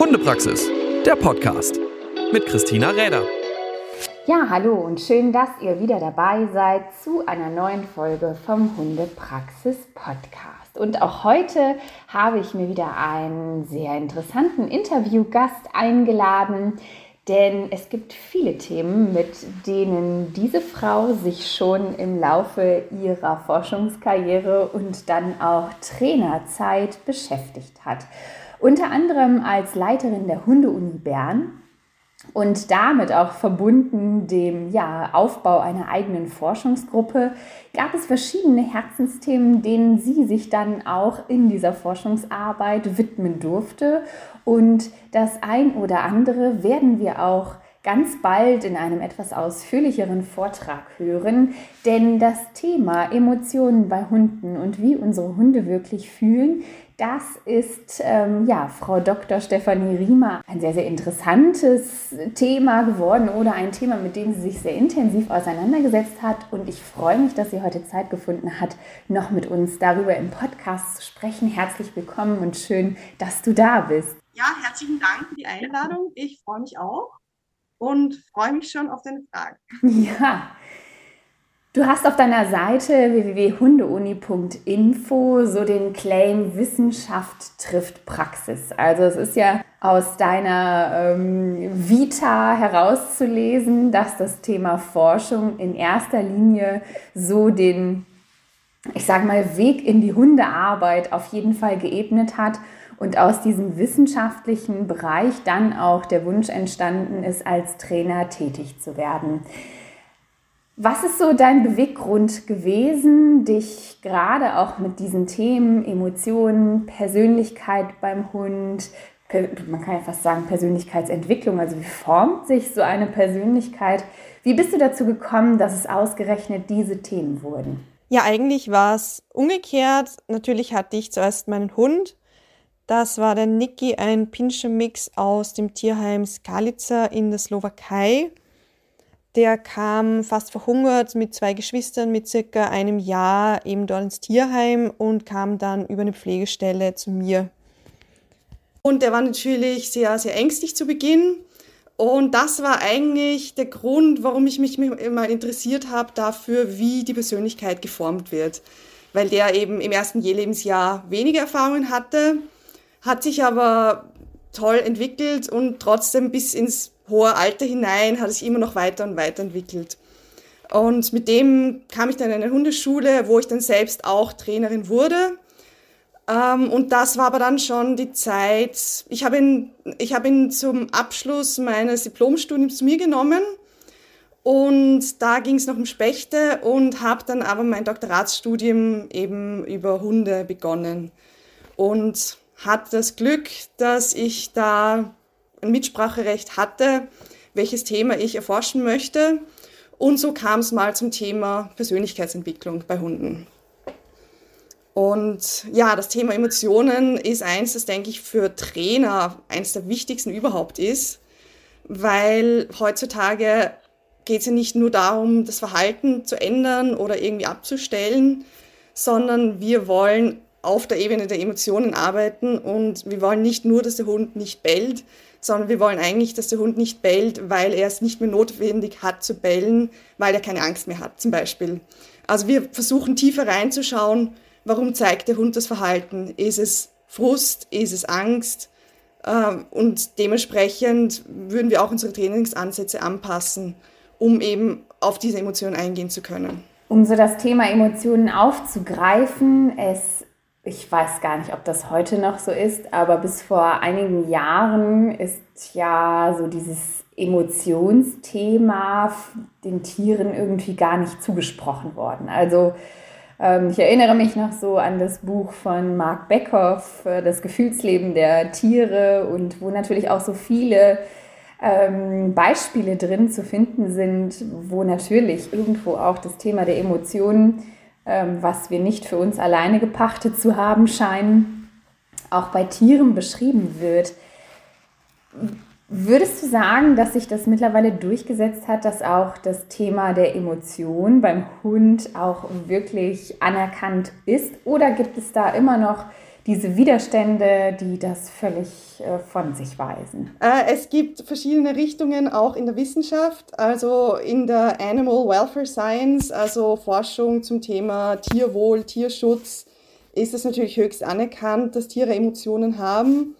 Hundepraxis, der Podcast mit Christina Räder. Ja, hallo und schön, dass ihr wieder dabei seid zu einer neuen Folge vom Hundepraxis Podcast. Und auch heute habe ich mir wieder einen sehr interessanten Interviewgast eingeladen, denn es gibt viele Themen, mit denen diese Frau sich schon im Laufe ihrer Forschungskarriere und dann auch Trainerzeit beschäftigt hat. Unter anderem als Leiterin der Hundeuni Bern und damit auch verbunden dem ja, Aufbau einer eigenen Forschungsgruppe gab es verschiedene Herzensthemen, denen sie sich dann auch in dieser Forschungsarbeit widmen durfte. Und das ein oder andere werden wir auch ganz bald in einem etwas ausführlicheren Vortrag hören, denn das Thema Emotionen bei Hunden und wie unsere Hunde wirklich fühlen, das ist ähm, ja Frau Dr. Stefanie Riemer ein sehr, sehr interessantes Thema geworden oder ein Thema, mit dem sie sich sehr intensiv auseinandergesetzt hat. Und ich freue mich, dass sie heute Zeit gefunden hat, noch mit uns darüber im Podcast zu sprechen. Herzlich willkommen und schön, dass du da bist. Ja, herzlichen Dank für die Einladung. Ich freue mich auch und freue mich schon auf deine Fragen. Ja, Du hast auf deiner Seite www.hundeuni.info so den Claim Wissenschaft trifft Praxis. Also es ist ja aus deiner ähm, Vita herauszulesen, dass das Thema Forschung in erster Linie so den, ich sage mal, Weg in die Hundearbeit auf jeden Fall geebnet hat und aus diesem wissenschaftlichen Bereich dann auch der Wunsch entstanden ist, als Trainer tätig zu werden. Was ist so dein Beweggrund gewesen, dich gerade auch mit diesen Themen, Emotionen, Persönlichkeit beim Hund, man kann ja fast sagen Persönlichkeitsentwicklung, also wie formt sich so eine Persönlichkeit? Wie bist du dazu gekommen, dass es ausgerechnet diese Themen wurden? Ja, eigentlich war es umgekehrt. Natürlich hatte ich zuerst meinen Hund. Das war der Niki, ein Pinscher-Mix aus dem Tierheim Skalica in der Slowakei. Der kam fast verhungert mit zwei Geschwistern mit circa einem Jahr eben dort ins Tierheim und kam dann über eine Pflegestelle zu mir. Und der war natürlich sehr, sehr ängstlich zu Beginn. Und das war eigentlich der Grund, warum ich mich mal interessiert habe dafür, wie die Persönlichkeit geformt wird. Weil der eben im ersten Lebensjahr weniger Erfahrungen hatte, hat sich aber toll entwickelt und trotzdem bis ins hohe Alter hinein hat es sich immer noch weiter und weiter entwickelt. Und mit dem kam ich dann in eine Hundeschule, wo ich dann selbst auch Trainerin wurde. Ähm, und das war aber dann schon die Zeit, ich habe ihn, ich habe ihn zum Abschluss meines Diplomstudiums zu mir genommen. Und da ging es noch um Spechte und habe dann aber mein Doktoratsstudium eben über Hunde begonnen. Und hatte das Glück, dass ich da ein Mitspracherecht hatte, welches Thema ich erforschen möchte. Und so kam es mal zum Thema Persönlichkeitsentwicklung bei Hunden. Und ja, das Thema Emotionen ist eins, das denke ich für Trainer eines der wichtigsten überhaupt ist, weil heutzutage geht es ja nicht nur darum, das Verhalten zu ändern oder irgendwie abzustellen, sondern wir wollen auf der Ebene der Emotionen arbeiten und wir wollen nicht nur, dass der Hund nicht bellt, sondern wir wollen eigentlich, dass der Hund nicht bellt, weil er es nicht mehr notwendig hat zu bellen, weil er keine Angst mehr hat zum Beispiel. Also wir versuchen tiefer reinzuschauen, warum zeigt der Hund das Verhalten? Ist es Frust? Ist es Angst? Ähm, und dementsprechend würden wir auch unsere Trainingsansätze anpassen, um eben auf diese Emotionen eingehen zu können. Um so das Thema Emotionen aufzugreifen, es ich weiß gar nicht, ob das heute noch so ist, aber bis vor einigen Jahren ist ja so dieses Emotionsthema den Tieren irgendwie gar nicht zugesprochen worden. Also ähm, ich erinnere mich noch so an das Buch von Mark Beckhoff, äh, Das Gefühlsleben der Tiere und wo natürlich auch so viele ähm, Beispiele drin zu finden sind, wo natürlich irgendwo auch das Thema der Emotionen was wir nicht für uns alleine gepachtet zu haben scheinen, auch bei Tieren beschrieben wird. Würdest du sagen, dass sich das mittlerweile durchgesetzt hat, dass auch das Thema der Emotion beim Hund auch wirklich anerkannt ist? Oder gibt es da immer noch diese Widerstände, die das völlig äh, von sich weisen? Äh, es gibt verschiedene Richtungen auch in der Wissenschaft, also in der Animal Welfare Science, also Forschung zum Thema Tierwohl, Tierschutz, ist es natürlich höchst anerkannt, dass Tiere Emotionen haben.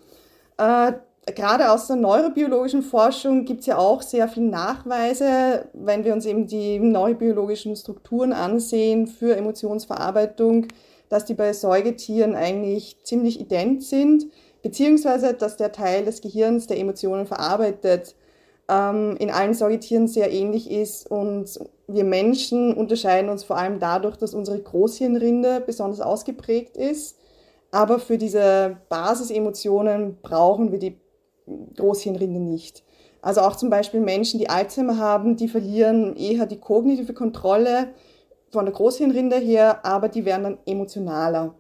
Äh, gerade aus der neurobiologischen Forschung gibt es ja auch sehr viele Nachweise, wenn wir uns eben die neurobiologischen Strukturen ansehen für Emotionsverarbeitung, dass die bei Säugetieren eigentlich ziemlich ident sind, beziehungsweise dass der Teil des Gehirns, der Emotionen verarbeitet, ähm, in allen Säugetieren sehr ähnlich ist. Und wir Menschen unterscheiden uns vor allem dadurch, dass unsere Großhirnrinde besonders ausgeprägt ist. Aber für diese Basisemotionen brauchen wir die Großhirnrinde nicht. Also auch zum Beispiel Menschen, die Alzheimer haben, die verlieren eher die kognitive Kontrolle von der Großhirnrinde her, aber die werden dann emotionaler.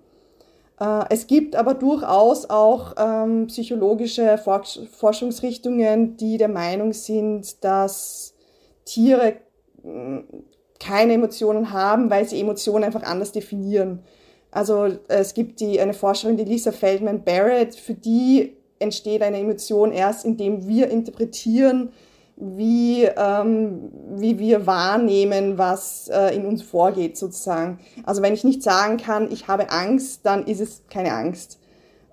Äh, es gibt aber durchaus auch ähm, psychologische Forschungsrichtungen, die der Meinung sind, dass Tiere hm, keine Emotionen haben, weil sie Emotionen einfach anders definieren. Also es gibt die, eine Forscherin, die Lisa Feldman Barrett, für die entsteht eine Emotion erst, indem wir interpretieren, wie, ähm, wie wir wahrnehmen, was äh, in uns vorgeht sozusagen. Also wenn ich nicht sagen kann, ich habe Angst, dann ist es keine Angst.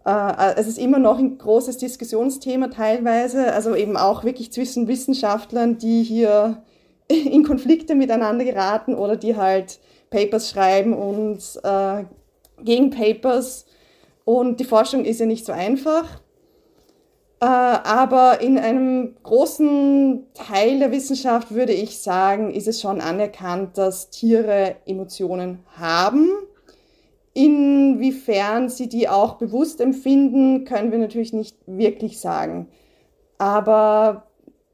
Äh, äh, es ist immer noch ein großes Diskussionsthema teilweise, also eben auch wirklich zwischen Wissenschaftlern, die hier in Konflikte miteinander geraten oder die halt Papers schreiben und äh, gegen Papers. Und die Forschung ist ja nicht so einfach. Äh, aber in einem großen Teil der Wissenschaft würde ich sagen, ist es schon anerkannt, dass Tiere Emotionen haben. Inwiefern sie die auch bewusst empfinden, können wir natürlich nicht wirklich sagen. Aber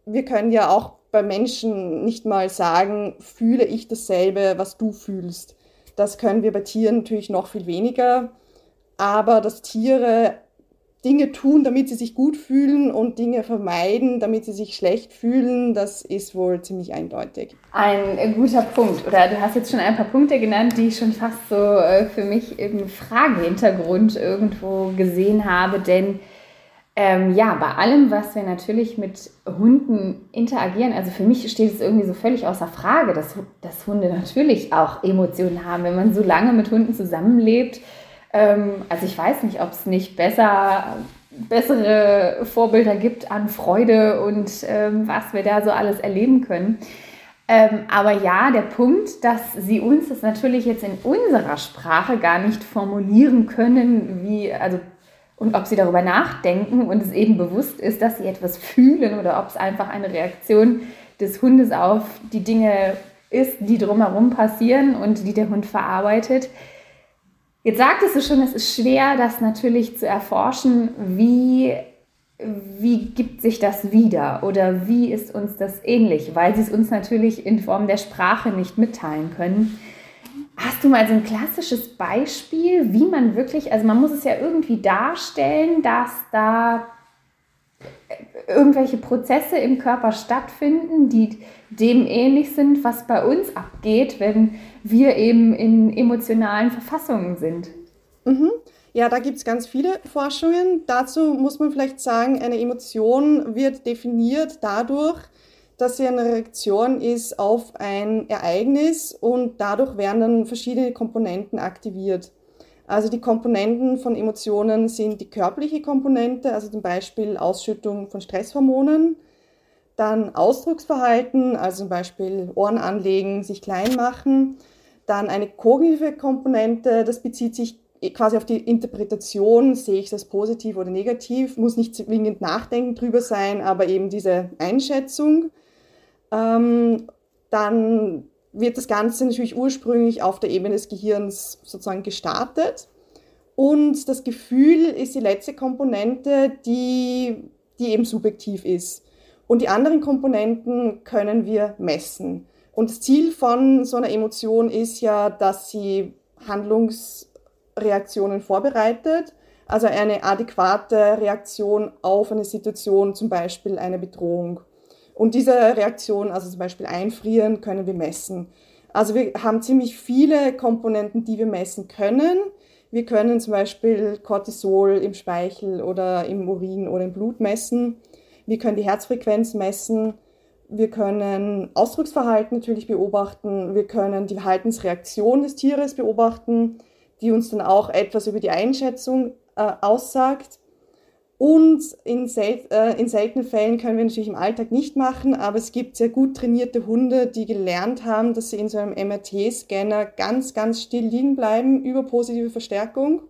wir können ja auch bei Menschen nicht mal sagen, fühle ich dasselbe, was du fühlst. Das können wir bei Tieren natürlich noch viel weniger. Aber dass Tiere Dinge tun, damit sie sich gut fühlen und Dinge vermeiden, damit sie sich schlecht fühlen, das ist wohl ziemlich eindeutig. Ein guter Punkt. Oder du hast jetzt schon ein paar Punkte genannt, die ich schon fast so äh, für mich im Fragehintergrund irgendwo gesehen habe. Denn ähm, ja, bei allem, was wir natürlich mit Hunden interagieren, also für mich steht es irgendwie so völlig außer Frage, dass, dass Hunde natürlich auch Emotionen haben. Wenn man so lange mit Hunden zusammenlebt, ähm, also ich weiß nicht, ob es nicht besser, bessere Vorbilder gibt an Freude und ähm, was wir da so alles erleben können. Ähm, aber ja, der Punkt, dass sie uns das natürlich jetzt in unserer Sprache gar nicht formulieren können, wie, also, und ob sie darüber nachdenken und es eben bewusst ist, dass sie etwas fühlen oder ob es einfach eine Reaktion des Hundes auf die Dinge ist, die drumherum passieren und die der Hund verarbeitet. Jetzt sagtest du schon, es ist schwer, das natürlich zu erforschen. Wie, wie gibt sich das wieder oder wie ist uns das ähnlich? Weil sie es uns natürlich in Form der Sprache nicht mitteilen können. Hast du mal so ein klassisches Beispiel, wie man wirklich, also man muss es ja irgendwie darstellen, dass da irgendwelche Prozesse im Körper stattfinden, die dem ähnlich sind, was bei uns abgeht, wenn wir eben in emotionalen Verfassungen sind. Mhm. Ja, da gibt es ganz viele Forschungen. Dazu muss man vielleicht sagen, eine Emotion wird definiert dadurch, dass sie eine Reaktion ist auf ein Ereignis und dadurch werden dann verschiedene Komponenten aktiviert. Also die Komponenten von Emotionen sind die körperliche Komponente, also zum Beispiel Ausschüttung von Stresshormonen, dann Ausdrucksverhalten, also zum Beispiel Ohren anlegen, sich klein machen, dann eine kognitive Komponente, das bezieht sich quasi auf die Interpretation, sehe ich das positiv oder negativ, muss nicht zwingend nachdenken drüber sein, aber eben diese Einschätzung. Ähm, dann wird das Ganze natürlich ursprünglich auf der Ebene des Gehirns sozusagen gestartet. Und das Gefühl ist die letzte Komponente, die, die eben subjektiv ist. Und die anderen Komponenten können wir messen. Und das Ziel von so einer Emotion ist ja, dass sie Handlungsreaktionen vorbereitet, also eine adäquate Reaktion auf eine Situation, zum Beispiel eine Bedrohung. Und diese Reaktion, also zum Beispiel einfrieren, können wir messen. Also wir haben ziemlich viele Komponenten, die wir messen können. Wir können zum Beispiel Cortisol im Speichel oder im Urin oder im Blut messen. Wir können die Herzfrequenz messen. Wir können Ausdrucksverhalten natürlich beobachten. Wir können die Verhaltensreaktion des Tieres beobachten, die uns dann auch etwas über die Einschätzung äh, aussagt. Und in, sel äh, in seltenen Fällen können wir natürlich im Alltag nicht machen, aber es gibt sehr gut trainierte Hunde, die gelernt haben, dass sie in so einem MRT-Scanner ganz, ganz still liegen bleiben über positive Verstärkung.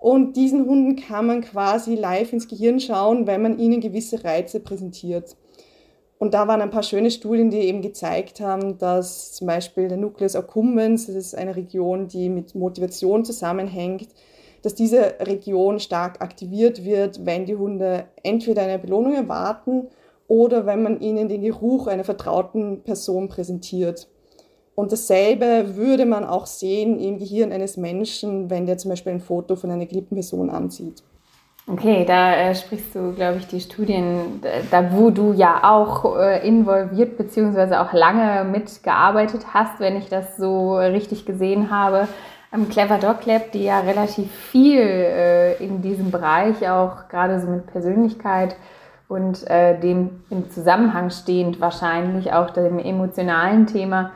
Und diesen Hunden kann man quasi live ins Gehirn schauen, wenn man ihnen gewisse Reize präsentiert. Und da waren ein paar schöne Studien, die eben gezeigt haben, dass zum Beispiel der Nucleus accumbens, das ist eine Region, die mit Motivation zusammenhängt, dass diese Region stark aktiviert wird, wenn die Hunde entweder eine Belohnung erwarten oder wenn man ihnen den Geruch einer vertrauten Person präsentiert. Und dasselbe würde man auch sehen im Gehirn eines Menschen, wenn der zum Beispiel ein Foto von einer geliebten Person ansieht. Okay, da äh, sprichst du, glaube ich, die Studien, da wo du ja auch äh, involviert beziehungsweise auch lange mitgearbeitet hast, wenn ich das so richtig gesehen habe, Clever Dog Lab, die ja relativ viel äh, in diesem Bereich auch gerade so mit Persönlichkeit und äh, dem im Zusammenhang stehend wahrscheinlich auch dem emotionalen Thema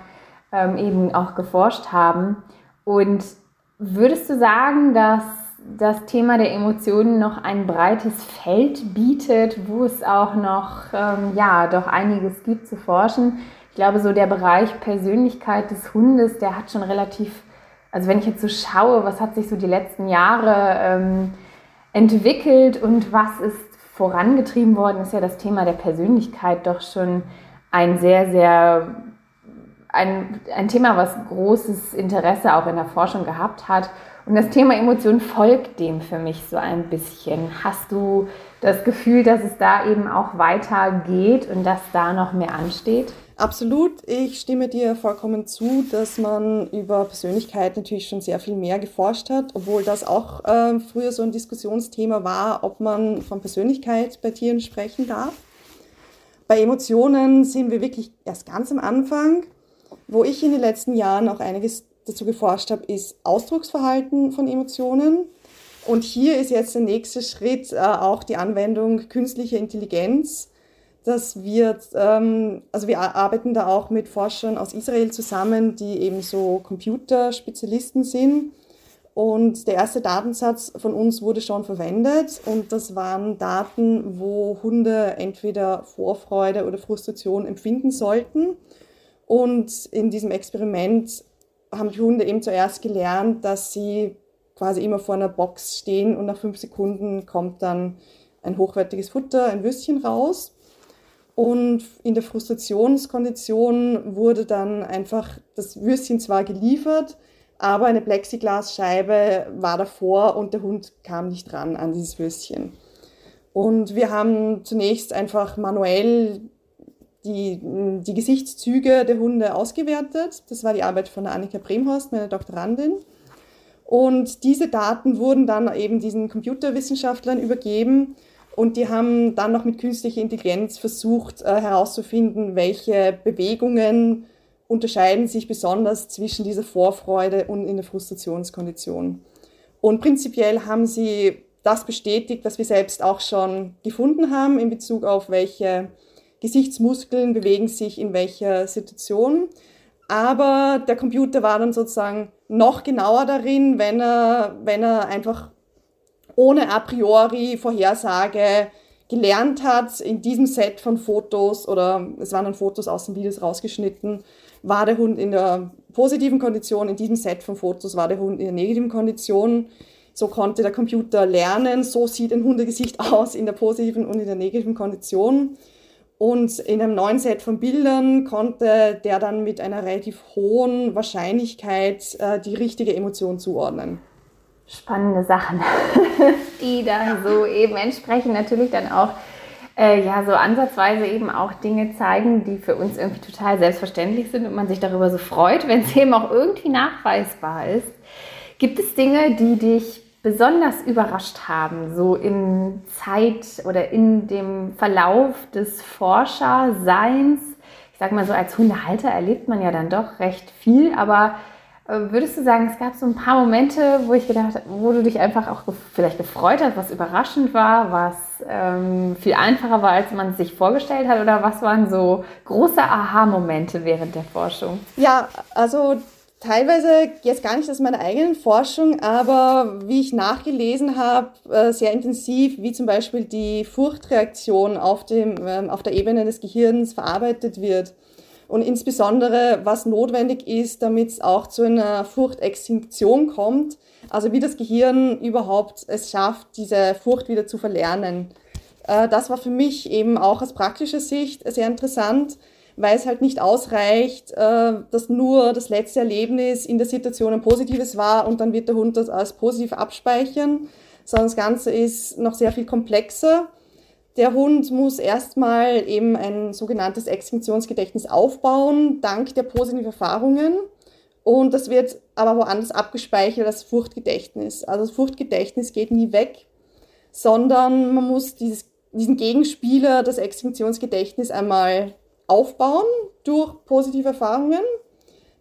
ähm, eben auch geforscht haben. Und würdest du sagen, dass das Thema der Emotionen noch ein breites Feld bietet, wo es auch noch ähm, ja doch einiges gibt zu forschen. Ich glaube, so der Bereich Persönlichkeit des Hundes, der hat schon relativ, also wenn ich jetzt so schaue, was hat sich so die letzten Jahre ähm, entwickelt und was ist vorangetrieben worden, ist ja das Thema der Persönlichkeit doch schon ein sehr, sehr ein, ein Thema, was großes Interesse auch in der Forschung gehabt hat. Und das Thema Emotion folgt dem für mich so ein bisschen. Hast du das Gefühl, dass es da eben auch weitergeht und dass da noch mehr ansteht? Absolut. Ich stimme dir vollkommen zu, dass man über Persönlichkeit natürlich schon sehr viel mehr geforscht hat, obwohl das auch äh, früher so ein Diskussionsthema war, ob man von Persönlichkeit bei Tieren sprechen darf. Bei Emotionen sind wir wirklich erst ganz am Anfang. Wo ich in den letzten Jahren auch einiges dazu geforscht habe, ist Ausdrucksverhalten von Emotionen. Und hier ist jetzt der nächste Schritt äh, auch die Anwendung künstlicher Intelligenz. Das wird, ähm, also wir arbeiten da auch mit Forschern aus Israel zusammen, die eben so Computerspezialisten sind. Und der erste Datensatz von uns wurde schon verwendet und das waren Daten, wo Hunde entweder Vorfreude oder Frustration empfinden sollten. Und in diesem Experiment haben die Hunde eben zuerst gelernt, dass sie quasi immer vor einer Box stehen und nach fünf Sekunden kommt dann ein hochwertiges Futter, ein Würstchen raus. Und in der Frustrationskondition wurde dann einfach das Würstchen zwar geliefert, aber eine Plexiglasscheibe war davor und der Hund kam nicht ran an dieses Würstchen. Und wir haben zunächst einfach manuell die, die Gesichtszüge der Hunde ausgewertet. Das war die Arbeit von Annika Bremhorst, meiner Doktorandin. Und diese Daten wurden dann eben diesen Computerwissenschaftlern übergeben und die haben dann noch mit künstlicher Intelligenz versucht äh, herauszufinden, welche Bewegungen unterscheiden sich besonders zwischen dieser Vorfreude und in der Frustrationskondition. Und prinzipiell haben sie das bestätigt, was wir selbst auch schon gefunden haben in Bezug auf welche Gesichtsmuskeln bewegen sich in welcher Situation. Aber der Computer war dann sozusagen noch genauer darin, wenn er, wenn er einfach ohne a priori Vorhersage gelernt hat, in diesem Set von Fotos oder es waren dann Fotos aus den Videos rausgeschnitten, war der Hund in der positiven Kondition, in diesem Set von Fotos war der Hund in der negativen Kondition. So konnte der Computer lernen, so sieht ein Hundegesicht aus in der positiven und in der negativen Kondition. Und in einem neuen Set von Bildern konnte der dann mit einer relativ hohen Wahrscheinlichkeit äh, die richtige Emotion zuordnen. Spannende Sachen, die da so eben entsprechend natürlich dann auch äh, ja so ansatzweise eben auch Dinge zeigen, die für uns irgendwie total selbstverständlich sind und man sich darüber so freut, wenn es eben auch irgendwie nachweisbar ist. Gibt es Dinge, die dich besonders überrascht haben, so in Zeit oder in dem Verlauf des Forscherseins? Ich sage mal so, als Hundehalter erlebt man ja dann doch recht viel, aber Würdest du sagen, es gab so ein paar Momente, wo ich gedacht, wo du dich einfach auch vielleicht gefreut hast, was überraschend war, was ähm, viel einfacher war, als man es sich vorgestellt hat? Oder was waren so große Aha-Momente während der Forschung? Ja, also teilweise jetzt gar nicht aus meiner eigenen Forschung, aber wie ich nachgelesen habe, äh, sehr intensiv, wie zum Beispiel die Furchtreaktion auf, dem, ähm, auf der Ebene des Gehirns verarbeitet wird und insbesondere was notwendig ist, damit es auch zu einer Furchtextinktion kommt, also wie das Gehirn überhaupt es schafft, diese Furcht wieder zu verlernen. Äh, das war für mich eben auch aus praktischer Sicht sehr interessant, weil es halt nicht ausreicht, äh, dass nur das letzte Erlebnis in der Situation ein positives war und dann wird der Hund das als positiv abspeichern, sondern das Ganze ist noch sehr viel komplexer der Hund muss erstmal eben ein sogenanntes Extinktionsgedächtnis aufbauen, dank der positiven Erfahrungen. Und das wird aber woanders abgespeichert als Furchtgedächtnis. Also das Furchtgedächtnis geht nie weg, sondern man muss dieses, diesen Gegenspieler, das Extinktionsgedächtnis, einmal aufbauen durch positive Erfahrungen.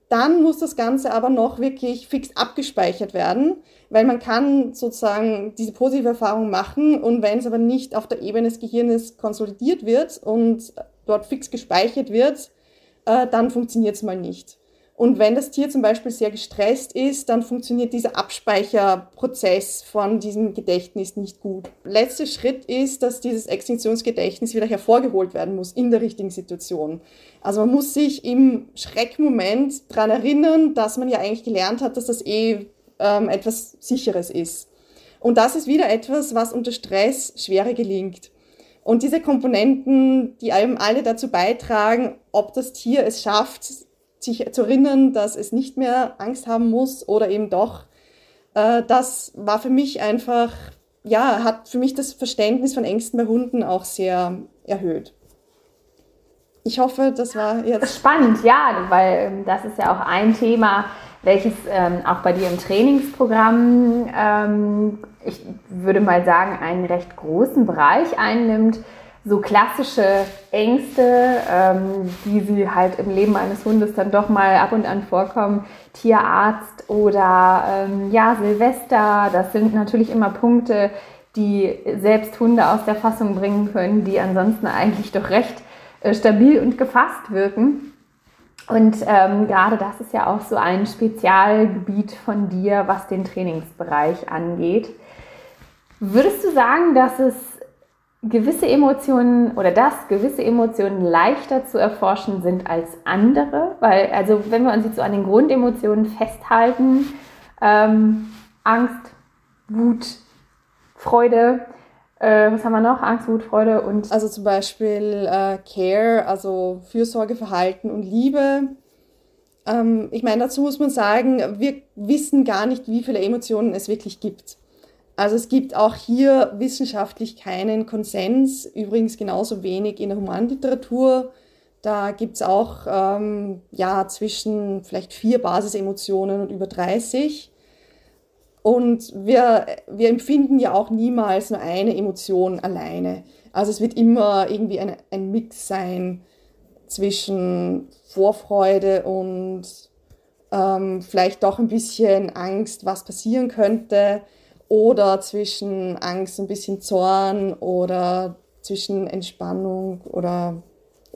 Dann muss das Ganze aber noch wirklich fix abgespeichert werden, weil man kann sozusagen diese positive Erfahrung machen und wenn es aber nicht auf der Ebene des Gehirnes konsolidiert wird und dort fix gespeichert wird, äh, dann funktioniert es mal nicht. Und wenn das Tier zum Beispiel sehr gestresst ist, dann funktioniert dieser Abspeicherprozess von diesem Gedächtnis nicht gut. Letzter Schritt ist, dass dieses Extinktionsgedächtnis wieder hervorgeholt werden muss in der richtigen Situation. Also man muss sich im Schreckmoment daran erinnern, dass man ja eigentlich gelernt hat, dass das eh ähm, etwas Sicheres ist. Und das ist wieder etwas, was unter Stress schwerer gelingt. Und diese Komponenten, die einem alle dazu beitragen, ob das Tier es schafft, sich zu erinnern, dass es nicht mehr Angst haben muss oder eben doch, äh, das war für mich einfach, ja, hat für mich das Verständnis von Ängsten bei Hunden auch sehr erhöht. Ich hoffe, das war jetzt. Spannend, ja, weil ähm, das ist ja auch ein Thema, welches ähm, auch bei dir im Trainingsprogramm, ähm, ich würde mal sagen, einen recht großen Bereich einnimmt. So klassische Ängste, ähm, die sie halt im Leben eines Hundes dann doch mal ab und an vorkommen, Tierarzt oder ähm, ja, Silvester, das sind natürlich immer Punkte, die selbst Hunde aus der Fassung bringen können, die ansonsten eigentlich doch recht äh, stabil und gefasst wirken. Und ähm, gerade das ist ja auch so ein Spezialgebiet von dir, was den Trainingsbereich angeht. Würdest du sagen, dass es gewisse Emotionen oder dass gewisse Emotionen leichter zu erforschen sind als andere? Weil, also wenn wir uns jetzt so an den Grundemotionen festhalten, ähm, Angst, Wut, Freude, äh, was haben wir noch? Angst, Wut, Freude und. Also zum Beispiel äh, Care, also Fürsorgeverhalten und Liebe. Ähm, ich meine, dazu muss man sagen, wir wissen gar nicht, wie viele Emotionen es wirklich gibt. Also es gibt auch hier wissenschaftlich keinen Konsens, übrigens genauso wenig in der Humanliteratur. Da gibt es auch ähm, ja, zwischen vielleicht vier Basisemotionen und über 30. Und wir, wir empfinden ja auch niemals nur eine Emotion alleine. Also es wird immer irgendwie ein, ein Mix sein zwischen Vorfreude und ähm, vielleicht doch ein bisschen Angst, was passieren könnte, oder zwischen Angst, ein bisschen Zorn oder zwischen Entspannung oder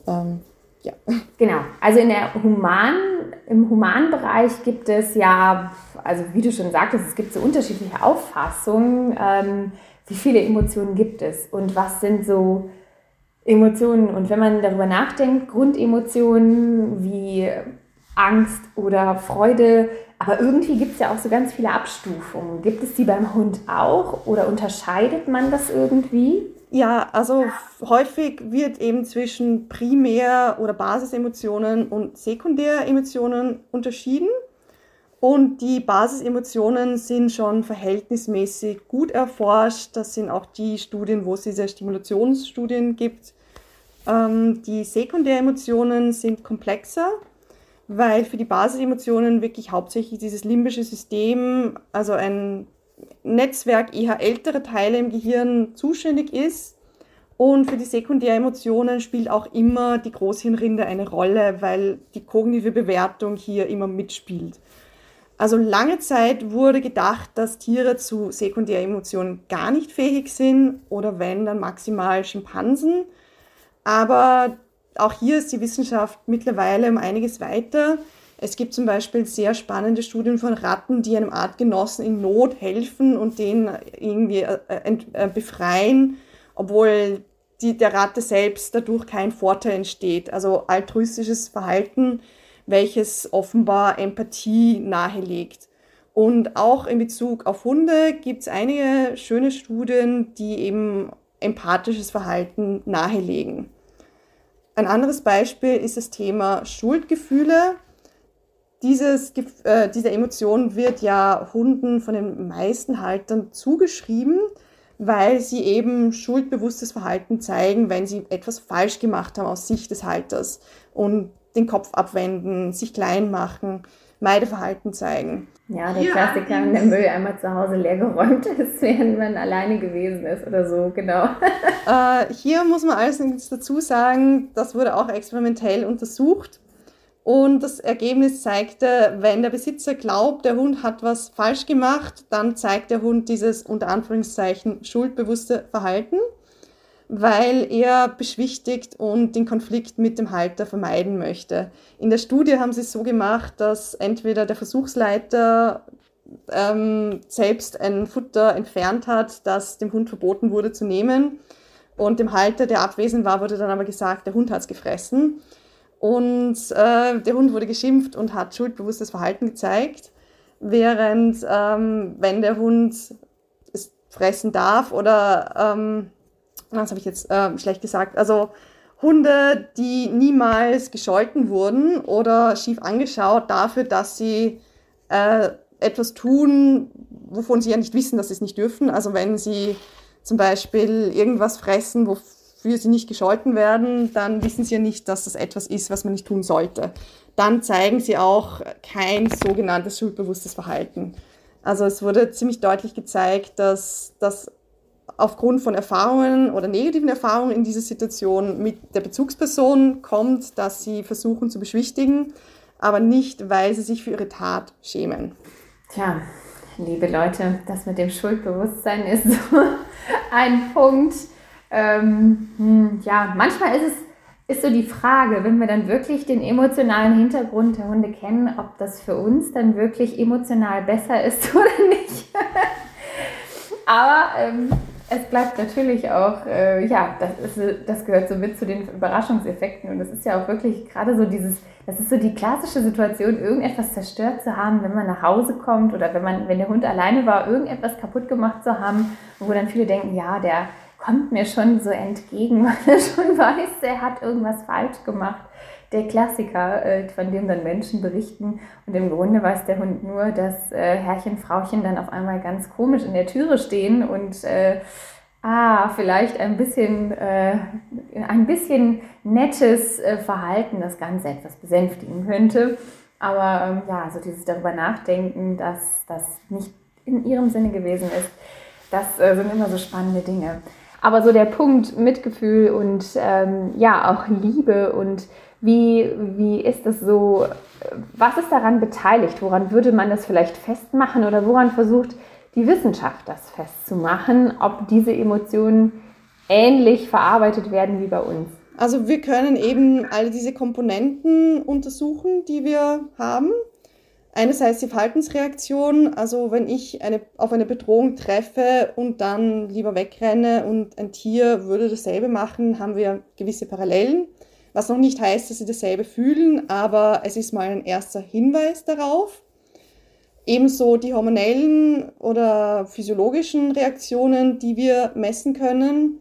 ähm, ja. Genau, also in der Human, im Humanbereich gibt es ja, also wie du schon sagtest, es gibt so unterschiedliche Auffassungen, ähm, wie viele Emotionen gibt es und was sind so Emotionen. Und wenn man darüber nachdenkt, Grundemotionen wie Angst oder Freude, aber irgendwie gibt es ja auch so ganz viele Abstufungen. Gibt es die beim Hund auch oder unterscheidet man das irgendwie? Ja, also häufig wird eben zwischen Primär- oder Basisemotionen und Sekundäremotionen unterschieden. Und die Basisemotionen sind schon verhältnismäßig gut erforscht. Das sind auch die Studien, wo es diese Stimulationsstudien gibt. Ähm, die Sekundäremotionen sind komplexer, weil für die Basisemotionen wirklich hauptsächlich dieses limbische System, also ein Netzwerk eher ältere Teile im Gehirn zuständig ist. Und für die Sekundäremotionen spielt auch immer die Großhirnrinde eine Rolle, weil die kognitive Bewertung hier immer mitspielt. Also lange Zeit wurde gedacht, dass Tiere zu Sekundäremotionen gar nicht fähig sind oder wenn, dann maximal Schimpansen. Aber auch hier ist die Wissenschaft mittlerweile um einiges weiter. Es gibt zum Beispiel sehr spannende Studien von Ratten, die einem Artgenossen in Not helfen und den irgendwie äh, äh, befreien, obwohl die, der Ratte selbst dadurch kein Vorteil entsteht. Also altruistisches Verhalten welches offenbar Empathie nahelegt. Und auch in Bezug auf Hunde gibt es einige schöne Studien, die eben empathisches Verhalten nahelegen. Ein anderes Beispiel ist das Thema Schuldgefühle. Dieses, äh, diese Emotion wird ja Hunden von den meisten Haltern zugeschrieben, weil sie eben schuldbewusstes Verhalten zeigen, wenn sie etwas falsch gemacht haben aus Sicht des Halters. Und den Kopf abwenden, sich klein machen, Meideverhalten zeigen. Ja, der Klassiker, wenn der Müll einmal zu Hause leer geräumt ist, während man alleine gewesen ist oder so, genau. Äh, hier muss man allerdings dazu sagen, das wurde auch experimentell untersucht. Und das Ergebnis zeigte, wenn der Besitzer glaubt, der Hund hat was falsch gemacht, dann zeigt der Hund dieses unter Anführungszeichen schuldbewusste Verhalten weil er beschwichtigt und den Konflikt mit dem Halter vermeiden möchte. In der Studie haben sie es so gemacht, dass entweder der Versuchsleiter ähm, selbst ein Futter entfernt hat, das dem Hund verboten wurde zu nehmen. Und dem Halter, der abwesend war, wurde dann aber gesagt, der Hund hat es gefressen. Und äh, der Hund wurde geschimpft und hat schuldbewusstes Verhalten gezeigt. Während ähm, wenn der Hund es fressen darf oder ähm, das habe ich jetzt äh, schlecht gesagt, also Hunde, die niemals gescholten wurden oder schief angeschaut dafür, dass sie äh, etwas tun, wovon sie ja nicht wissen, dass sie es nicht dürfen. Also wenn sie zum Beispiel irgendwas fressen, wofür sie nicht gescholten werden, dann wissen sie ja nicht, dass das etwas ist, was man nicht tun sollte. Dann zeigen sie auch kein sogenanntes schuldbewusstes Verhalten. Also es wurde ziemlich deutlich gezeigt, dass das aufgrund von Erfahrungen oder negativen Erfahrungen in dieser Situation mit der Bezugsperson kommt, dass sie versuchen zu beschwichtigen, aber nicht, weil sie sich für ihre Tat schämen. Tja, liebe Leute, das mit dem Schuldbewusstsein ist so ein Punkt. Ähm, hm, ja, manchmal ist es ist so die Frage, wenn wir dann wirklich den emotionalen Hintergrund der Hunde kennen, ob das für uns dann wirklich emotional besser ist oder nicht. Aber ähm, es bleibt natürlich auch, äh, ja, das, ist, das gehört so mit zu den Überraschungseffekten. Und es ist ja auch wirklich gerade so dieses, das ist so die klassische Situation, irgendetwas zerstört zu haben, wenn man nach Hause kommt oder wenn man, wenn der Hund alleine war, irgendetwas kaputt gemacht zu haben, wo dann viele denken, ja, der kommt mir schon so entgegen, weil er schon weiß, er hat irgendwas falsch gemacht. Der Klassiker, äh, von dem dann Menschen berichten. Und im Grunde weiß der Hund nur, dass äh, Herrchen, Frauchen dann auf einmal ganz komisch in der Türe stehen und äh, ah, vielleicht ein bisschen, äh, ein bisschen nettes äh, Verhalten das Ganze etwas besänftigen könnte. Aber ähm, ja, so dieses darüber nachdenken, dass das nicht in ihrem Sinne gewesen ist, das äh, sind immer so spannende Dinge. Aber so der Punkt Mitgefühl und ähm, ja auch Liebe und wie, wie ist das so, was ist daran beteiligt? Woran würde man das vielleicht festmachen oder woran versucht die Wissenschaft das festzumachen, ob diese Emotionen ähnlich verarbeitet werden wie bei uns? Also wir können eben all diese Komponenten untersuchen, die wir haben. Einerseits die Verhaltensreaktion, also wenn ich eine, auf eine Bedrohung treffe und dann lieber wegrenne und ein Tier würde dasselbe machen, haben wir gewisse Parallelen. Was noch nicht heißt, dass sie dasselbe fühlen, aber es ist mal ein erster Hinweis darauf. Ebenso die hormonellen oder physiologischen Reaktionen, die wir messen können.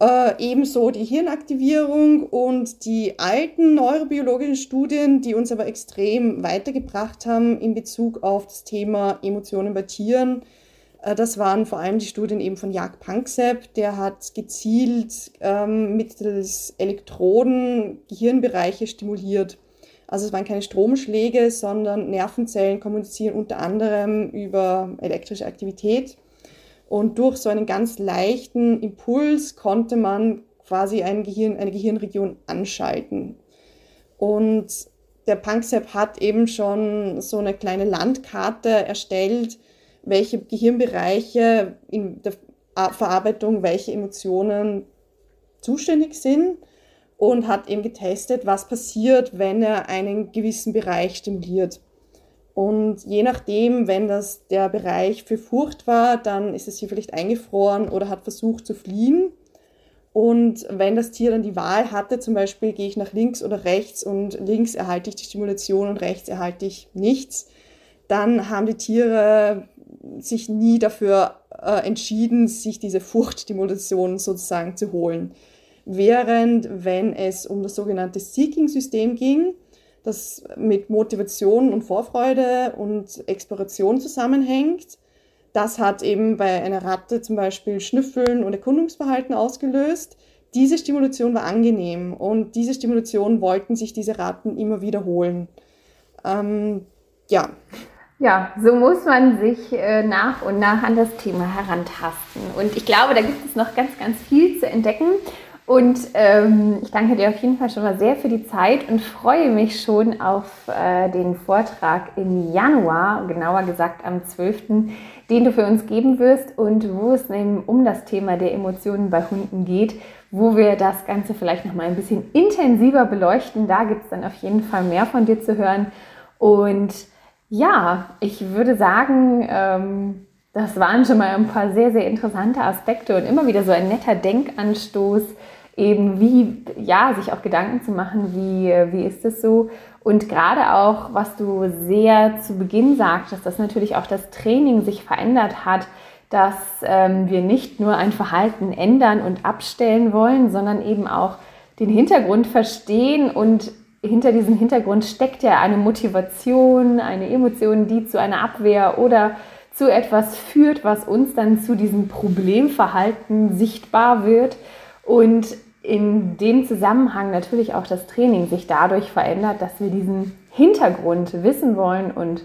Äh, ebenso die Hirnaktivierung und die alten neurobiologischen Studien, die uns aber extrem weitergebracht haben in Bezug auf das Thema Emotionen bei Tieren. Äh, das waren vor allem die Studien eben von Jörg Panksepp, der hat gezielt ähm, mittels Elektroden Gehirnbereiche stimuliert. Also es waren keine Stromschläge, sondern Nervenzellen kommunizieren unter anderem über elektrische Aktivität. Und durch so einen ganz leichten Impuls konnte man quasi ein Gehirn, eine Gehirnregion anschalten. Und der PunkSap hat eben schon so eine kleine Landkarte erstellt, welche Gehirnbereiche in der Verarbeitung, welche Emotionen zuständig sind und hat eben getestet, was passiert, wenn er einen gewissen Bereich stimuliert. Und je nachdem, wenn das der Bereich für Furcht war, dann ist es hier vielleicht eingefroren oder hat versucht zu fliehen. Und wenn das Tier dann die Wahl hatte, zum Beispiel gehe ich nach links oder rechts und links erhalte ich die Stimulation und rechts erhalte ich nichts, dann haben die Tiere sich nie dafür äh, entschieden, sich diese Furchtstimulation sozusagen zu holen. Während wenn es um das sogenannte Seeking-System ging, das mit Motivation und Vorfreude und Exploration zusammenhängt, das hat eben bei einer Ratte zum Beispiel Schnüffeln und Erkundungsverhalten ausgelöst. Diese Stimulation war angenehm und diese Stimulation wollten sich diese Ratten immer wiederholen. Ähm, ja. Ja, so muss man sich äh, nach und nach an das Thema herantasten. Und ich glaube, da gibt es noch ganz, ganz viel zu entdecken. Und ähm, ich danke dir auf jeden Fall schon mal sehr für die Zeit und freue mich schon auf äh, den Vortrag im Januar, genauer gesagt am 12., den du für uns geben wirst und wo es eben um das Thema der Emotionen bei Hunden geht, wo wir das Ganze vielleicht noch mal ein bisschen intensiver beleuchten. Da gibt es dann auf jeden Fall mehr von dir zu hören. Und ja, ich würde sagen, ähm, das waren schon mal ein paar sehr, sehr interessante Aspekte und immer wieder so ein netter Denkanstoß, eben wie, ja, sich auch Gedanken zu machen, wie, wie ist es so? Und gerade auch, was du sehr zu Beginn sagtest, dass natürlich auch das Training sich verändert hat, dass ähm, wir nicht nur ein Verhalten ändern und abstellen wollen, sondern eben auch den Hintergrund verstehen und hinter diesem Hintergrund steckt ja eine Motivation, eine Emotion, die zu einer Abwehr oder zu etwas führt, was uns dann zu diesem Problemverhalten sichtbar wird. Und in dem Zusammenhang natürlich auch das Training sich dadurch verändert, dass wir diesen Hintergrund wissen wollen und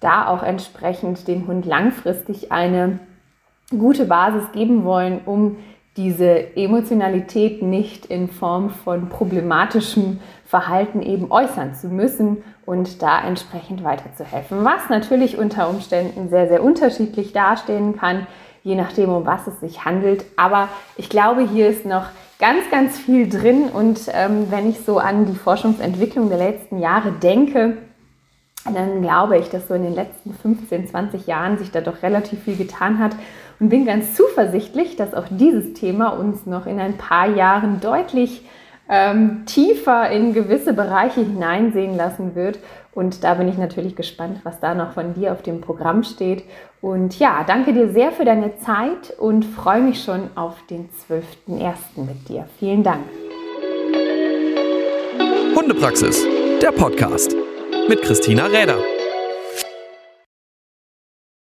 da auch entsprechend dem Hund langfristig eine gute Basis geben wollen, um diese Emotionalität nicht in Form von problematischem Verhalten eben äußern zu müssen und da entsprechend weiterzuhelfen. Was natürlich unter Umständen sehr, sehr unterschiedlich dastehen kann, je nachdem, um was es sich handelt. Aber ich glaube, hier ist noch ganz, ganz viel drin. Und ähm, wenn ich so an die Forschungsentwicklung der letzten Jahre denke, dann glaube ich, dass so in den letzten 15, 20 Jahren sich da doch relativ viel getan hat und bin ganz zuversichtlich, dass auch dieses Thema uns noch in ein paar Jahren deutlich ähm, tiefer in gewisse Bereiche hineinsehen lassen wird. Und da bin ich natürlich gespannt, was da noch von dir auf dem Programm steht. Und ja, danke dir sehr für deine Zeit und freue mich schon auf den 12.01. mit dir. Vielen Dank. Hundepraxis, der Podcast mit Christina Räder.